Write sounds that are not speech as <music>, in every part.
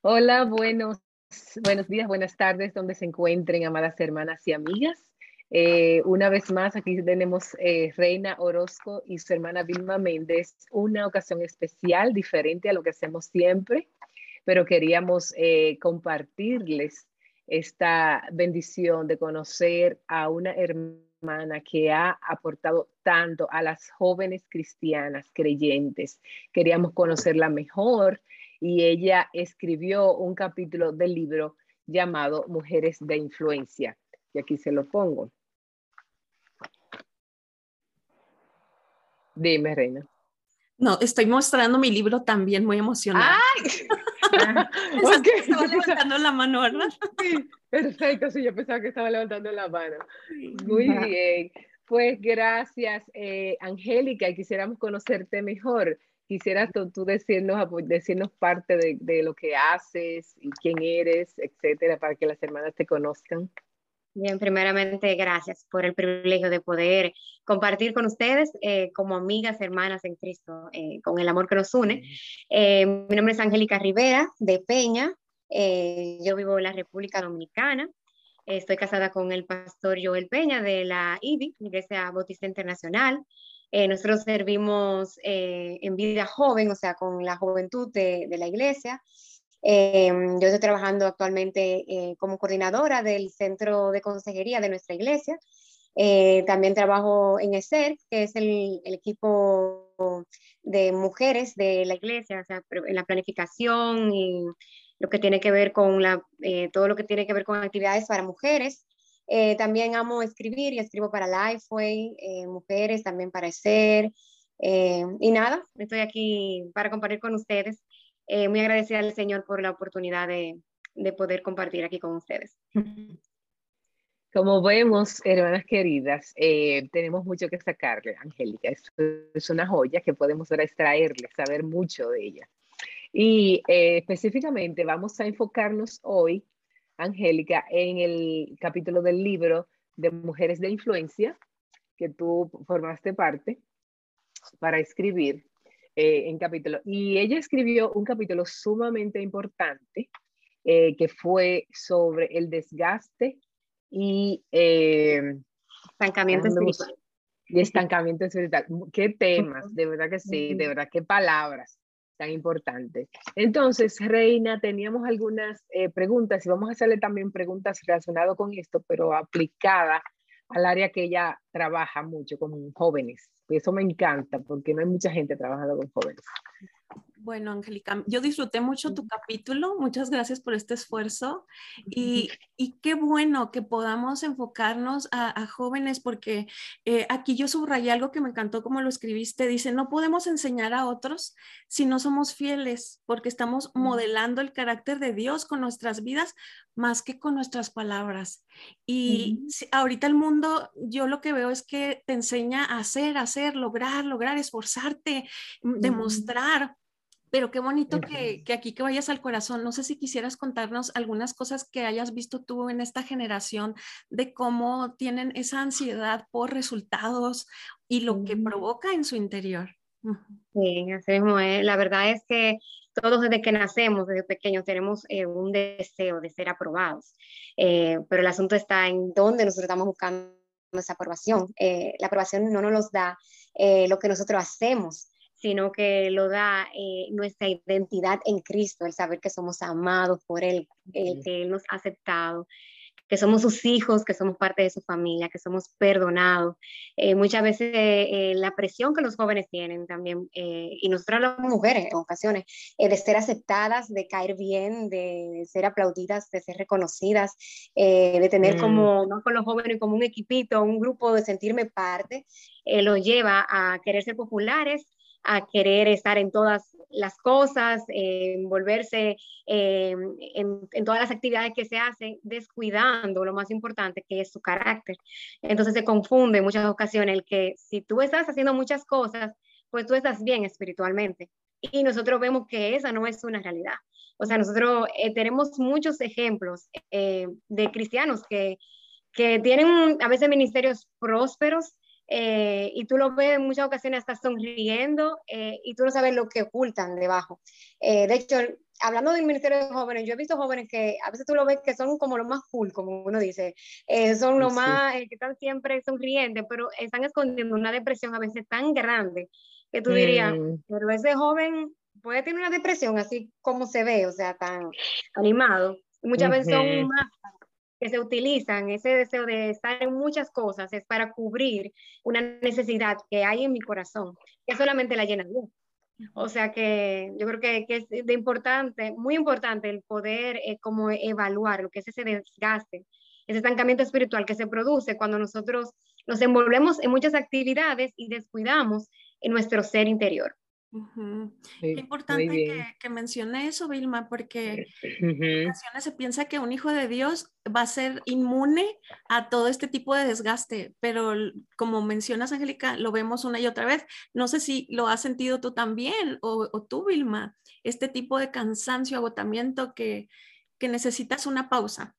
Hola, buenos, buenos días, buenas tardes, donde se encuentren, amadas hermanas y amigas. Eh, una vez más, aquí tenemos eh, Reina Orozco y su hermana Vilma Méndez, una ocasión especial, diferente a lo que hacemos siempre, pero queríamos eh, compartirles esta bendición de conocer a una hermana que ha aportado tanto a las jóvenes cristianas creyentes. Queríamos conocerla mejor y ella escribió un capítulo del libro llamado Mujeres de Influencia. Y aquí se lo pongo. Dime, Reina. No, estoy mostrando mi libro también muy emocionada. ¡Ay! <laughs> estaba levantando la mano, ¿verdad? Sí, perfecto, sí, yo pensaba que estaba levantando la mano. Muy bien. Pues gracias, eh, Angélica, y quisiéramos conocerte mejor. Quisieras tú, decirnos, decirnos parte de, de, lo que haces y quién eres, etcétera, para que las hermanas te conozcan. Bien, primeramente, gracias por el privilegio de poder compartir con ustedes eh, como amigas, hermanas en Cristo, eh, con el amor que nos une. Eh, mi nombre es Angélica Rivera, de Peña. yo vivo en la República Dominicana. Estoy casada con el pastor Joel Peña de la IBI, Iglesia Bautista Internacional. Eh, nosotros servimos eh, en vida joven, o sea, con la juventud de, de la iglesia. Eh, yo estoy trabajando actualmente como coordinadora del centro de consejería de nuestra iglesia. también trabajo en ESER, que es el, el, equipo de mujeres de la iglesia, o sea, en la planificación y lo que tiene que ver con la, todo lo que tiene que ver con actividades para mujeres. Eh, también amo escribir y escribo para Lifeway, eh, mujeres, también para SER. Eh, y nada, estoy aquí para compartir con ustedes. muy agradecida al Señor por la oportunidad de, de poder compartir aquí con ustedes. <laughs> Como vemos, hermanas queridas, tenemos mucho que sacarle, Angélica. Es, es, una joya que podemos extraerle, saber mucho de ella. Y específicamente vamos a enfocarnos hoy Angélica, en el capítulo del libro de Mujeres de Influencia, que tú formaste parte para escribir eh, en capítulo. Y ella escribió un capítulo sumamente importante eh, que fue sobre el desgaste y eh, estancamiento espiritual. Y estancamiento espiritual. Qué temas, de verdad que sí, de verdad, qué palabras tan importante. Entonces, Reina, teníamos algunas eh, preguntas y vamos a hacerle también preguntas relacionadas con esto, pero aplicadas al área que ella trabaja mucho con jóvenes. Y eso me encanta porque no hay mucha gente trabajando con jóvenes. Bueno, Angélica, yo disfruté mucho tu capítulo. Muchas gracias por este esfuerzo. Y, y qué bueno que podamos enfocarnos a, jóvenes, porque eh, aquí yo subrayé algo que me encantó como lo escribiste. Dice, no podemos enseñar a otros si no somos fieles, porque estamos modelando el carácter de Dios con nuestras vidas más que con nuestras palabras. Y ahorita el mundo, yo lo que veo es que te enseña a hacer, hacer, lograr, lograr, esforzarte, demostrar pero qué bonito que, aquí que vayas al corazón. No sé si quisieras contarnos algunas cosas que hayas visto tú en esta generación de cómo tienen esa ansiedad por resultados y lo que provoca en su interior. Sí, así mismo es. La verdad es que todos desde que nacemos, desde pequeños, tenemos eh, un deseo de ser aprobados, eh, pero el asunto está en dónde nosotros estamos buscando esa aprobación. Eh, la aprobación no nos da lo que nosotros hacemos, sino que lo da eh, nuestra identidad en Cristo, el saber que somos amados por Él, el que Él nos ha aceptado, que somos sus hijos, que somos parte de su familia, que somos perdonados. Eh, muchas veces eh, la presión que los jóvenes tienen también, y nosotros las mujeres en ocasiones, de ser aceptadas, de caer bien, de ser aplaudidas, de ser reconocidas, de tener mm. como, no con los jóvenes, como un equipito, un grupo, de sentirme parte, lo lleva a querer ser populares a querer estar en todas las cosas, envolverse eh, en, todas las actividades que se hacen, descuidando lo más importante que es su carácter. Entonces se confunde en muchas ocasiones el que si tú estás haciendo muchas cosas, pues tú estás bien espiritualmente. Y nosotros vemos que esa no es una realidad. O sea, nosotros eh, tenemos muchos ejemplos eh, de cristianos que, que tienen a veces ministerios prósperos, eh, y tú lo ves en muchas ocasiones hasta sonriendo eh, y tú no sabes lo que ocultan debajo. Eh, de hecho, hablando del Ministerio de Jóvenes, yo he visto jóvenes que a veces tú lo ves que son como lo más cool, como uno dice, son lo más, que están siempre sonrientes, pero están escondiendo una depresión a veces tan grande que tú dirías, mm. pero ese joven puede tener una depresión así como se ve, o sea, tan animado. Muchas veces son más que se utilizan, ese deseo de estar en muchas cosas, es para cubrir una necesidad que hay en mi corazón, que solamente la llena Dios. O sea que yo creo que, que, es importante, muy importante el poder eh, como evaluar lo que es ese desgaste, ese estancamiento espiritual que se produce cuando nosotros nos envolvemos en muchas actividades y descuidamos en nuestro ser interior. Qué importante que, que, mencione eso, Vilma, porque <laughs> en ocasiones se piensa que un hijo de Dios va a ser inmune a todo este tipo de desgaste, pero como mencionas, Angélica, lo vemos una y otra vez. No sé si lo has sentido tú también o, o tú, Vilma, este tipo de cansancio, agotamiento que, que necesitas una pausa.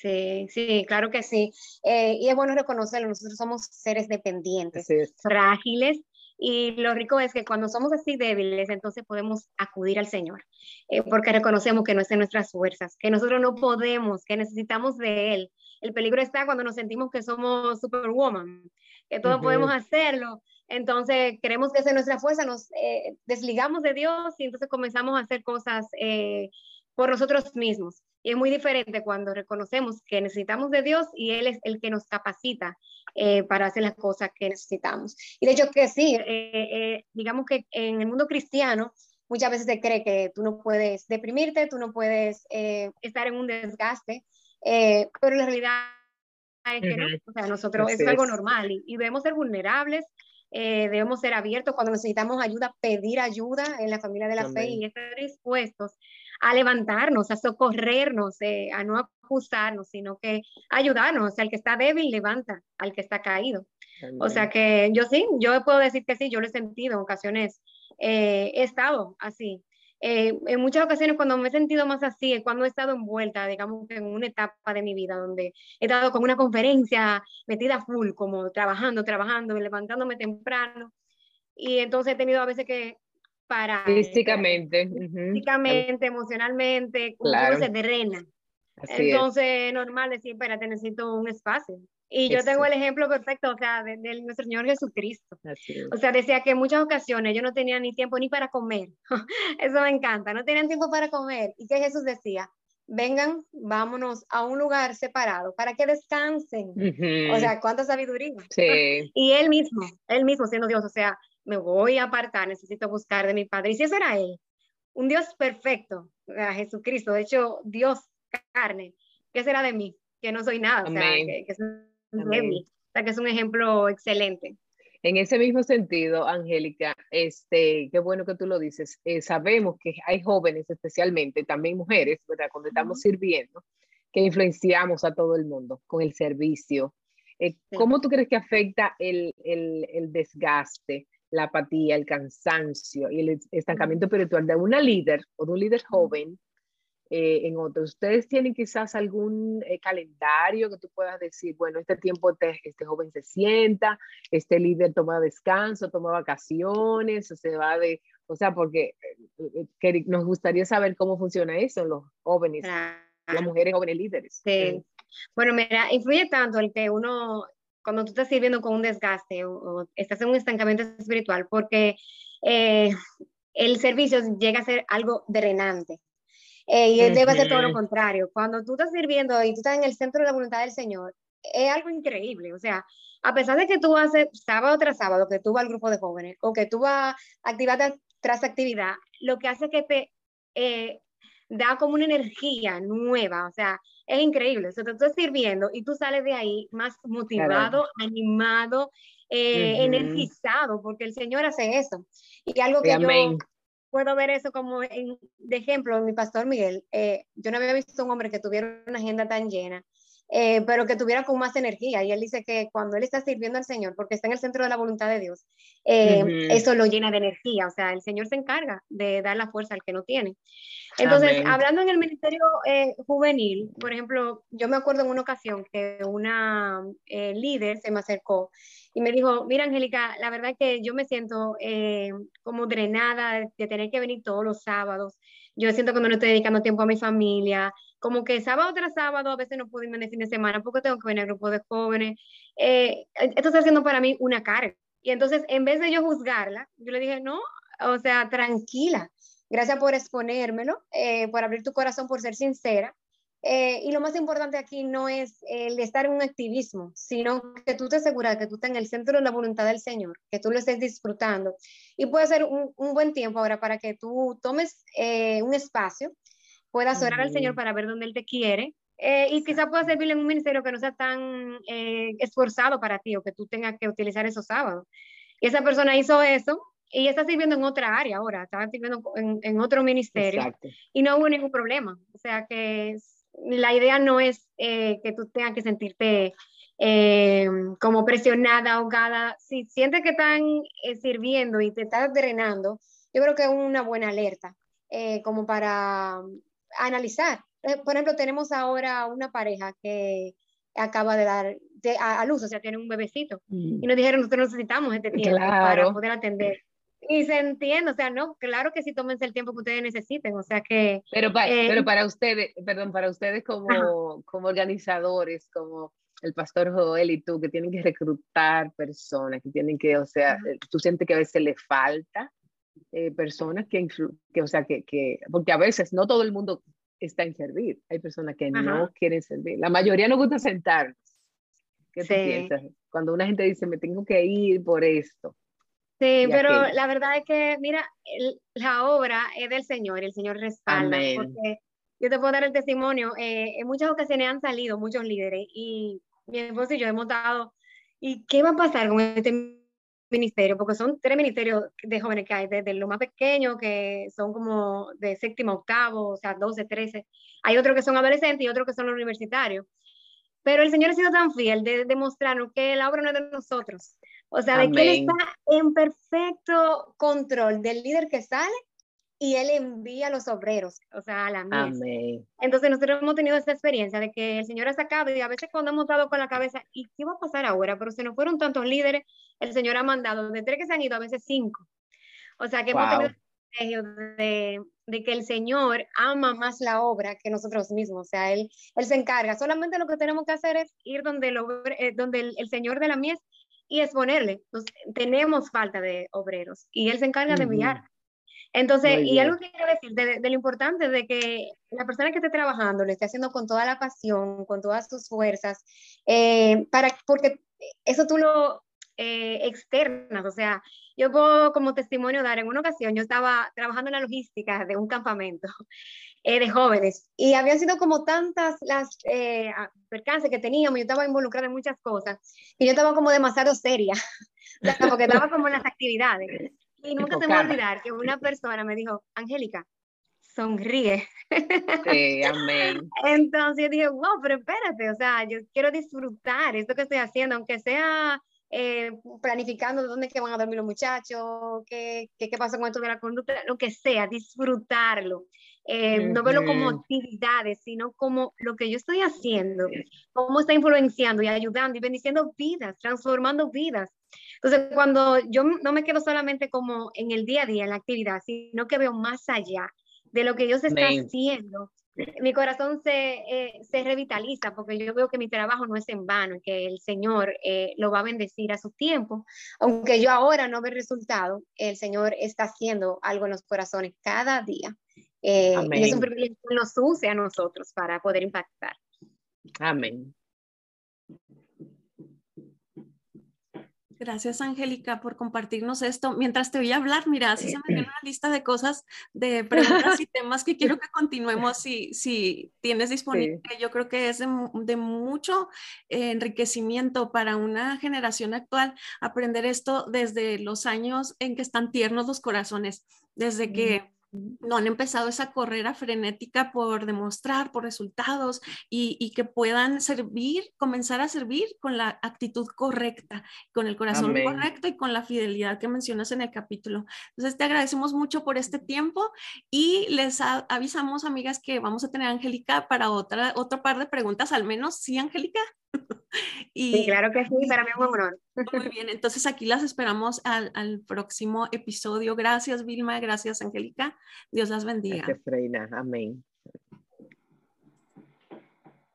Sí, sí, claro que sí. Eh, y es bueno reconocerlo, nosotros somos seres dependientes, frágiles, y lo rico es que cuando somos así débiles, entonces podemos acudir al Señor, eh, porque reconocemos que no es en nuestras fuerzas, que nosotros no podemos, que necesitamos de Él. El peligro está cuando nos sentimos que somos superwoman, que todos podemos hacerlo. Entonces creemos que es en nuestra fuerza, nos eh, desligamos de Dios y entonces comenzamos a hacer cosas eh, por nosotros mismos. Y es muy diferente cuando reconocemos que necesitamos de Dios y Él es el que nos capacita eh, para hacer las cosas que necesitamos. Y de hecho que sí, eh, eh, digamos que en el mundo cristiano muchas veces se cree que tú no puedes deprimirte, tú no puedes estar en un desgaste, pero la realidad es que no, o sea, nosotros es algo normal y, y, debemos ser vulnerables, debemos ser abiertos cuando necesitamos ayuda, pedir ayuda en la familia de la fe y estar dispuestos a levantarnos, a socorrernos, eh, a no acusarnos, sino que ayudarnos. Al que está débil, levanta, al que está caído. O sea que yo sí, yo puedo decir que sí, yo lo he sentido en ocasiones, eh, he estado así. Eh, en muchas ocasiones cuando me he sentido más así cuando he estado envuelta, digamos, en una etapa de mi vida donde he estado con una conferencia metida full, como trabajando, trabajando, levantándome temprano. Y entonces he tenido a veces que para... Físicamente. Físicamente, emocionalmente, claro. se drena. Entonces, normal decir, espérate, necesito un espacio. Y yo tengo el ejemplo perfecto, o sea, de, nuestro Señor Jesucristo. O sea, decía que en muchas ocasiones yo no tenía ni tiempo ni para comer. <laughs> Eso me encanta, no tenían tiempo para comer. ¿Y que Jesús decía? Vengan, vámonos a un lugar separado para que descansen. O sea, cuánta sabiduría. Sí. <laughs> y él mismo, él mismo siendo Dios, o sea, me voy a apartar, necesito buscar de mi Padre. Y si ese era Él, un Dios perfecto, a Jesucristo, de hecho, Dios carne, ¿qué será de mí? Que no soy nada, o sea, que, es que es un ejemplo excelente. En ese mismo sentido, Angélica, este, qué bueno que tú lo dices. Eh, sabemos que hay jóvenes, especialmente también mujeres, ¿verdad? Cuando estamos sirviendo, que influenciamos a todo el mundo con el servicio. Eh, ¿Cómo tú crees que afecta el, el, el desgaste la apatía, el cansancio y el estancamiento espiritual de una líder o de un líder joven eh, en otros. Ustedes tienen quizás algún eh, calendario que tú puedas decir, bueno, este tiempo este joven se sienta, este líder toma descanso, toma vacaciones, o se va de, o sea, porque eh, nos gustaría saber cómo funciona eso en los jóvenes, las mujeres jóvenes líderes. Sí. Bueno, mira, influye tanto el que uno cuando tú estás sirviendo con un desgaste o, estás en un estancamiento espiritual, porque eh, el servicio llega a ser algo drenante. Eh, y debe ser todo lo contrario. Cuando tú estás sirviendo y tú estás en el centro de la voluntad del Señor, es algo increíble. O sea, a pesar de que tú haces sábado tras sábado, que tú vas al grupo de jóvenes o que tú vas actividad tras actividad, lo que hace que te eh, da como una energía nueva, o sea, es increíble. O sea, te estás sirviendo y tú sales de ahí más motivado, animado, eh, energizado, porque el Señor hace eso. Y algo que yo puedo ver eso como de ejemplo, mi pastor Miguel, eh, yo no había visto un hombre que tuviera una agenda tan llena. Eh, pero que tuviera con más energía. Y él dice que cuando él está sirviendo al Señor, porque está en el centro de la voluntad de Dios, eso lo llena de energía. O sea, el Señor se encarga de dar la fuerza al que no tiene. Entonces, hablando en el Ministerio eh, Juvenil, por ejemplo, yo me acuerdo en una ocasión que una eh, líder se me acercó y me dijo, mira Angélica, la verdad que yo me siento eh, como drenada de tener que venir todos los sábados. Yo siento que no estoy dedicando tiempo a mi familia, como que sábado tras sábado a veces no puedo irme de fin de semana porque tengo que venir al grupo de jóvenes. Eh, esto está haciendo para mí una carga. Y entonces, en vez de yo juzgarla, yo le dije, no, o sea, tranquila, gracias por exponérmelo, eh, por abrir tu corazón, por ser sincera. Eh, y lo más importante aquí no es el estar en un activismo, sino que tú te aseguras que tú estás en el centro de la voluntad del Señor, que tú lo estés disfrutando. Y puede ser un, un buen tiempo ahora para que tú tomes eh, un espacio, puedas orar al Señor para ver dónde Él te quiere. Eh, y quizá pueda servirle en un ministerio que no sea tan esforzado para ti o que tú tengas que utilizar esos sábados. Y esa persona hizo eso y está sirviendo en otra área ahora, estaba sirviendo en, en otro ministerio Exacto. y no hubo ningún problema. O sea que la idea no es eh, que tú tengas que sentirte eh, como presionada, ahogada. Si sientes que están eh, sirviendo y te estás drenando, yo creo que es una buena alerta como para analizar. Por ejemplo, tenemos ahora una pareja que acaba de dar a, luz, o sea, tiene un bebecito. Mm. Y nos dijeron, nosotros necesitamos este tiempo para poder atender y se entiende, o sea, no, claro que sí tómense el tiempo que ustedes necesiten, o sea que... Pero, pero eh, para ustedes, perdón, para ustedes como, como organizadores, como el pastor Joel y tú, que tienen que reclutar personas, que tienen que, o sea, eh, tú sientes que a veces le falta eh, personas que, que, o sea, que, que, porque a veces no todo el mundo está en servir, hay personas que no quieren servir, la mayoría no gusta sentarnos. ¿Qué sí. piensas? Cuando una gente dice, me tengo que ir por esto, Sí, pero la verdad es que, mira, la obra es del Señor, el Señor respalda. Porque yo te puedo dar el testimonio, eh, en muchas ocasiones han salido muchos líderes y mi esposo y yo hemos dado, ¿y qué va a pasar con este ministerio? Porque son tres ministerios de jóvenes que hay, desde lo más pequeño, que son como de séptimo, octavo, o sea, 12, 13. Hay otros que son adolescentes y otros que son los universitarios. Pero el Señor ha sido tan fiel de demostrarnos que la obra no es de nosotros, o sea, de que Él está en perfecto control del líder que sale y Él envía a los obreros, o sea, a la mesa. Entonces nosotros hemos tenido esta experiencia de que el Señor ha sacado y a veces cuando hemos dado con la cabeza, ¿y qué va a pasar ahora? Pero si no fueron tantos líderes, el Señor ha mandado de tres que se han ido, a veces cinco. O sea, que hemos tenido de, de, que el Señor ama más la obra que nosotros mismos. O sea, Él, él se encarga. Solamente lo que tenemos que hacer es ir donde, el, eh, donde el, el Señor de la mies y exponerle. tenemos falta de obreros y él se encarga de enviar. Entonces, y algo que quiero decir de, lo importante de que la persona que esté trabajando lo esté haciendo con toda la pasión, con todas sus fuerzas, eh, para, porque eso tú lo eh, externas, o sea, yo puedo como testimonio dar, en una ocasión yo estaba trabajando en la logística de un campamento <laughs> eh, de jóvenes y habían sido como tantas las eh, percances que teníamos, yo estaba involucrada en muchas cosas y yo estaba como demasiado seria, <laughs> porque estaba como en las actividades. Y nunca se me va a olvidar que una persona me dijo, Angélica, sonríe. Sí, amén. <laughs> Entonces yo dije, wow, pero espérate, o sea, yo quiero disfrutar esto que estoy haciendo, aunque sea eh, planificando dónde que van a dormir los muchachos, qué, qué, qué, pasa con esto de la conducta, lo que sea, disfrutarlo. Eh, no verlo como actividades, sino como lo que yo estoy haciendo, cómo está influenciando y ayudando y bendiciendo vidas, transformando vidas. Entonces, cuando yo no me quedo solamente como en el día a día, en la actividad, sino que veo más allá de lo que Dios está haciendo mi corazón se, eh, se, revitaliza porque yo veo que mi trabajo no es en vano, que el Señor eh, lo va a bendecir a su tiempo. Aunque yo ahora no veo resultado, el Señor está haciendo algo en los corazones cada día. Eh, y es un privilegio que nos use a nosotros para poder impactar. Amén. Gracias, Angélica, por compartirnos esto. Mientras te voy a hablar, mira, así se me viene una lista de cosas, de preguntas y temas que quiero que <laughs> continuemos si, si tienes disponible. Yo creo que es de, mucho enriquecimiento para una generación actual aprender esto desde los años en que están tiernos los corazones, desde que no han empezado esa carrera frenética por demostrar, por resultados y, que puedan servir, comenzar a servir con la actitud correcta, con el corazón correcto y con la fidelidad que mencionas en el capítulo. Entonces te agradecemos mucho por este tiempo y les avisamos, amigas, que vamos a tener a Angélica para otra, otro par de preguntas al menos. ¿Sí, Angélica? <laughs> <laughs> Y, sí, claro que sí, para mí es un honor. Muy bien, entonces aquí las esperamos al, al próximo episodio. Gracias, Vilma, gracias, Angélica. Dios las bendiga. Gracias, Reina. Amén.